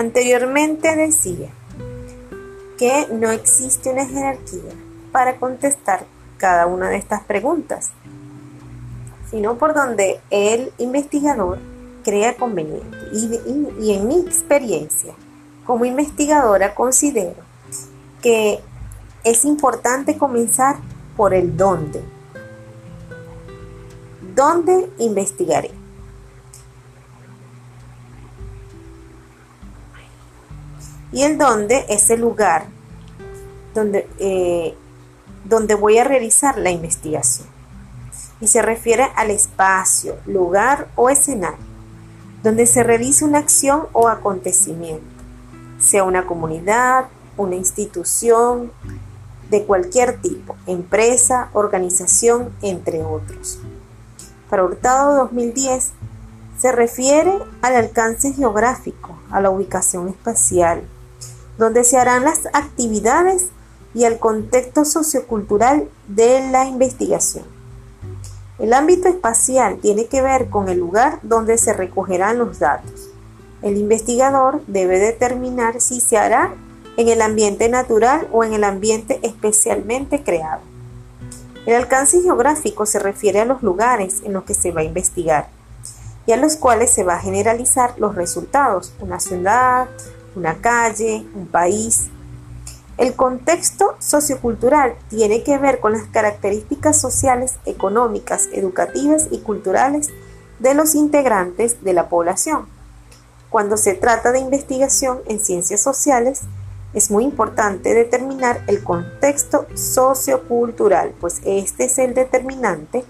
Anteriormente decía que no existe una jerarquía para contestar cada una de estas preguntas, sino por donde el investigador crea conveniente. Y, en mi experiencia como investigadora considero que es importante comenzar por el dónde. ¿Dónde investigaré? Y el dónde es el lugar donde, eh, donde voy a realizar la investigación. Y se refiere al espacio, lugar o escenario, donde se realiza una acción o acontecimiento, sea una comunidad, una institución de cualquier tipo, empresa, organización, entre otros. Para Hurtado 2010 se refiere al alcance geográfico, a la ubicación espacial, donde se harán las actividades y al contexto sociocultural de la investigación. El ámbito espacial tiene que ver con el lugar donde se recogerán los datos. El investigador debe determinar si se hará en el ambiente natural o en el ambiente especialmente creado. El alcance geográfico se refiere a los lugares en los que se va a investigar y a los cuales se va a generalizar los resultados, una ciudad, una calle, un país, el contexto sociocultural tiene que ver con las características sociales, económicas, educativas y culturales de los integrantes de la población. Cuando se trata de investigación en ciencias sociales, es muy importante determinar el contexto sociocultural, pues este es el determinante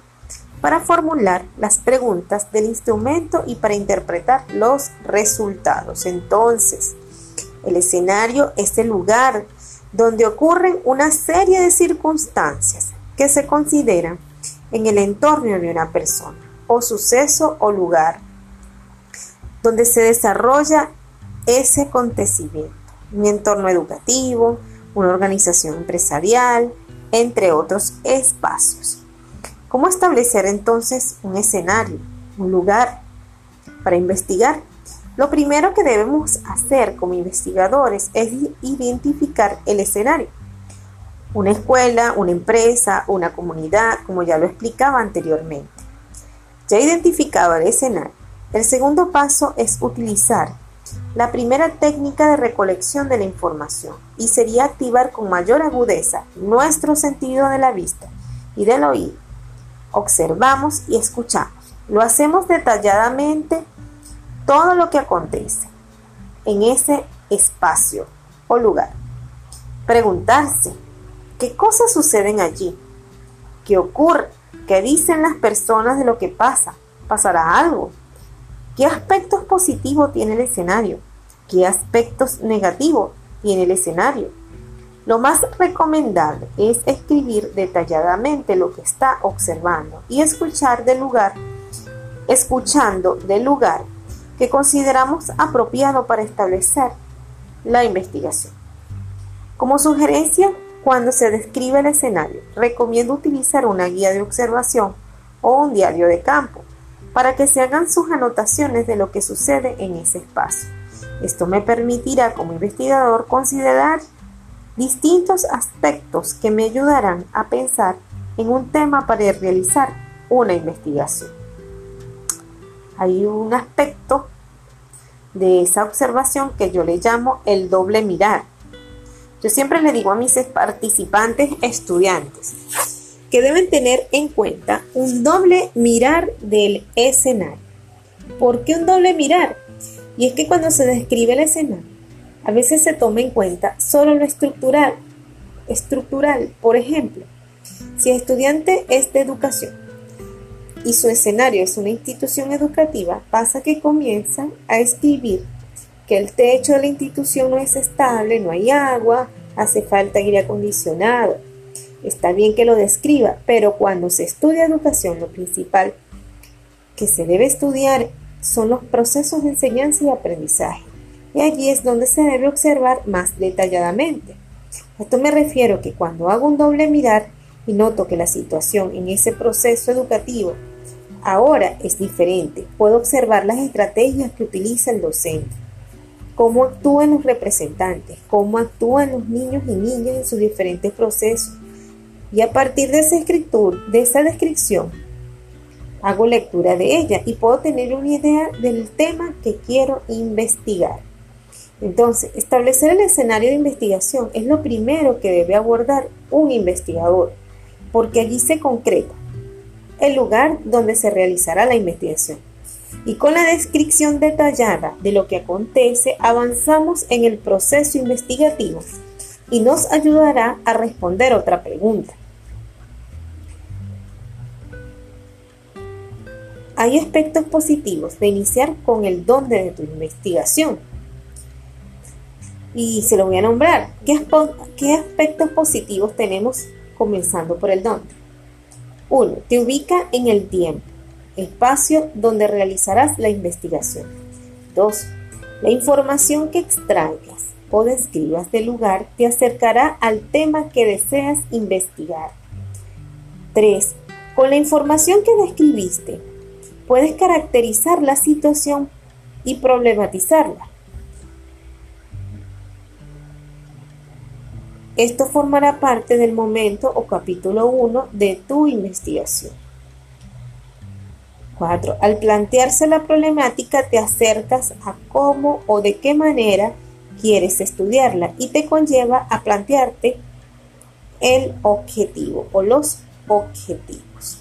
para formular las preguntas del instrumento y para interpretar los resultados. Entonces, el escenario es el lugar donde ocurren una serie de circunstancias que se consideran en el entorno de una persona o suceso o lugar donde se desarrolla ese acontecimiento, un entorno educativo, una organización empresarial, entre otros espacios. ¿Cómo establecer entonces un escenario, un lugar para investigar lo primero que debemos hacer como investigadores es identificar el escenario. Una escuela, una empresa, una comunidad, como ya lo explicaba anteriormente. Ya identificado el escenario, el segundo paso es utilizar la primera técnica de recolección de la información y sería activar con mayor agudeza nuestro sentido de la vista y del oído. Observamos y escuchamos. Lo hacemos detalladamente todo lo que acontece en ese espacio o lugar. Preguntarse, ¿qué cosas suceden allí? ¿Qué ocurre? ¿Qué dicen las personas de lo que pasa? ¿Pasará algo? ¿Qué aspectos positivos tiene el escenario? ¿Qué aspectos negativos tiene el escenario? Lo más recomendable es escribir detalladamente lo que está observando y escuchar del lugar, escuchando del lugar que consideramos apropiado para establecer la investigación. Como sugerencia, cuando se describe el escenario, recomiendo utilizar una guía de observación o un diario de campo para que se hagan sus anotaciones de lo que sucede en ese espacio. Esto me permitirá como investigador considerar distintos aspectos que me ayudarán a pensar en un tema para realizar una investigación hay un aspecto de esa observación que yo le llamo el doble mirar. Yo siempre le digo a mis participantes estudiantes que deben tener en cuenta un doble mirar del escenario. ¿Por qué un doble mirar? Y es que cuando se describe el escenario, a veces se toma en cuenta solo lo estructural. Estructural, por ejemplo, si el estudiante es de educación y su escenario es una institución educativa, pasa que comienza a escribir que el techo de la institución no es estable, no hay agua, hace falta aire acondicionado. Está bien que lo describa, pero cuando se estudia educación, lo principal que se debe estudiar son los procesos de enseñanza y aprendizaje. Y allí es donde se debe observar más detalladamente. A esto me refiero que cuando hago un doble mirar y noto que la situación en ese proceso educativo Ahora es diferente, puedo observar las estrategias que utiliza el docente. cómo actúan los representantes, cómo actúan los niños y niñas en sus diferentes procesos. Y a partir de esa escritura, de esa descripción, hago lectura de ella y puedo tener una idea del tema que quiero investigar. Entonces, establecer el escenario de investigación es lo primero que debe abordar un investigador, porque allí se concreta el lugar donde se realizará la investigación. Y con la descripción detallada de lo que acontece, avanzamos en el proceso investigativo y nos ayudará a responder otra pregunta. Hay aspectos positivos de iniciar con el dónde de tu investigación. Y se lo voy a nombrar. ¿Qué, qué aspectos positivos tenemos comenzando por el dónde? 1. Te ubica en el tiempo, espacio donde realizarás la investigación. 2. La información que extraigas o describas del lugar te acercará al tema que deseas investigar. 3. Con la información que describiste, puedes caracterizar la situación y problematizarla. Esto formará parte del momento o capítulo 1 de tu investigación. 4. Al plantearse la problemática te acercas a cómo o de qué manera quieres estudiarla y te conlleva a plantearte el objetivo o los objetivos.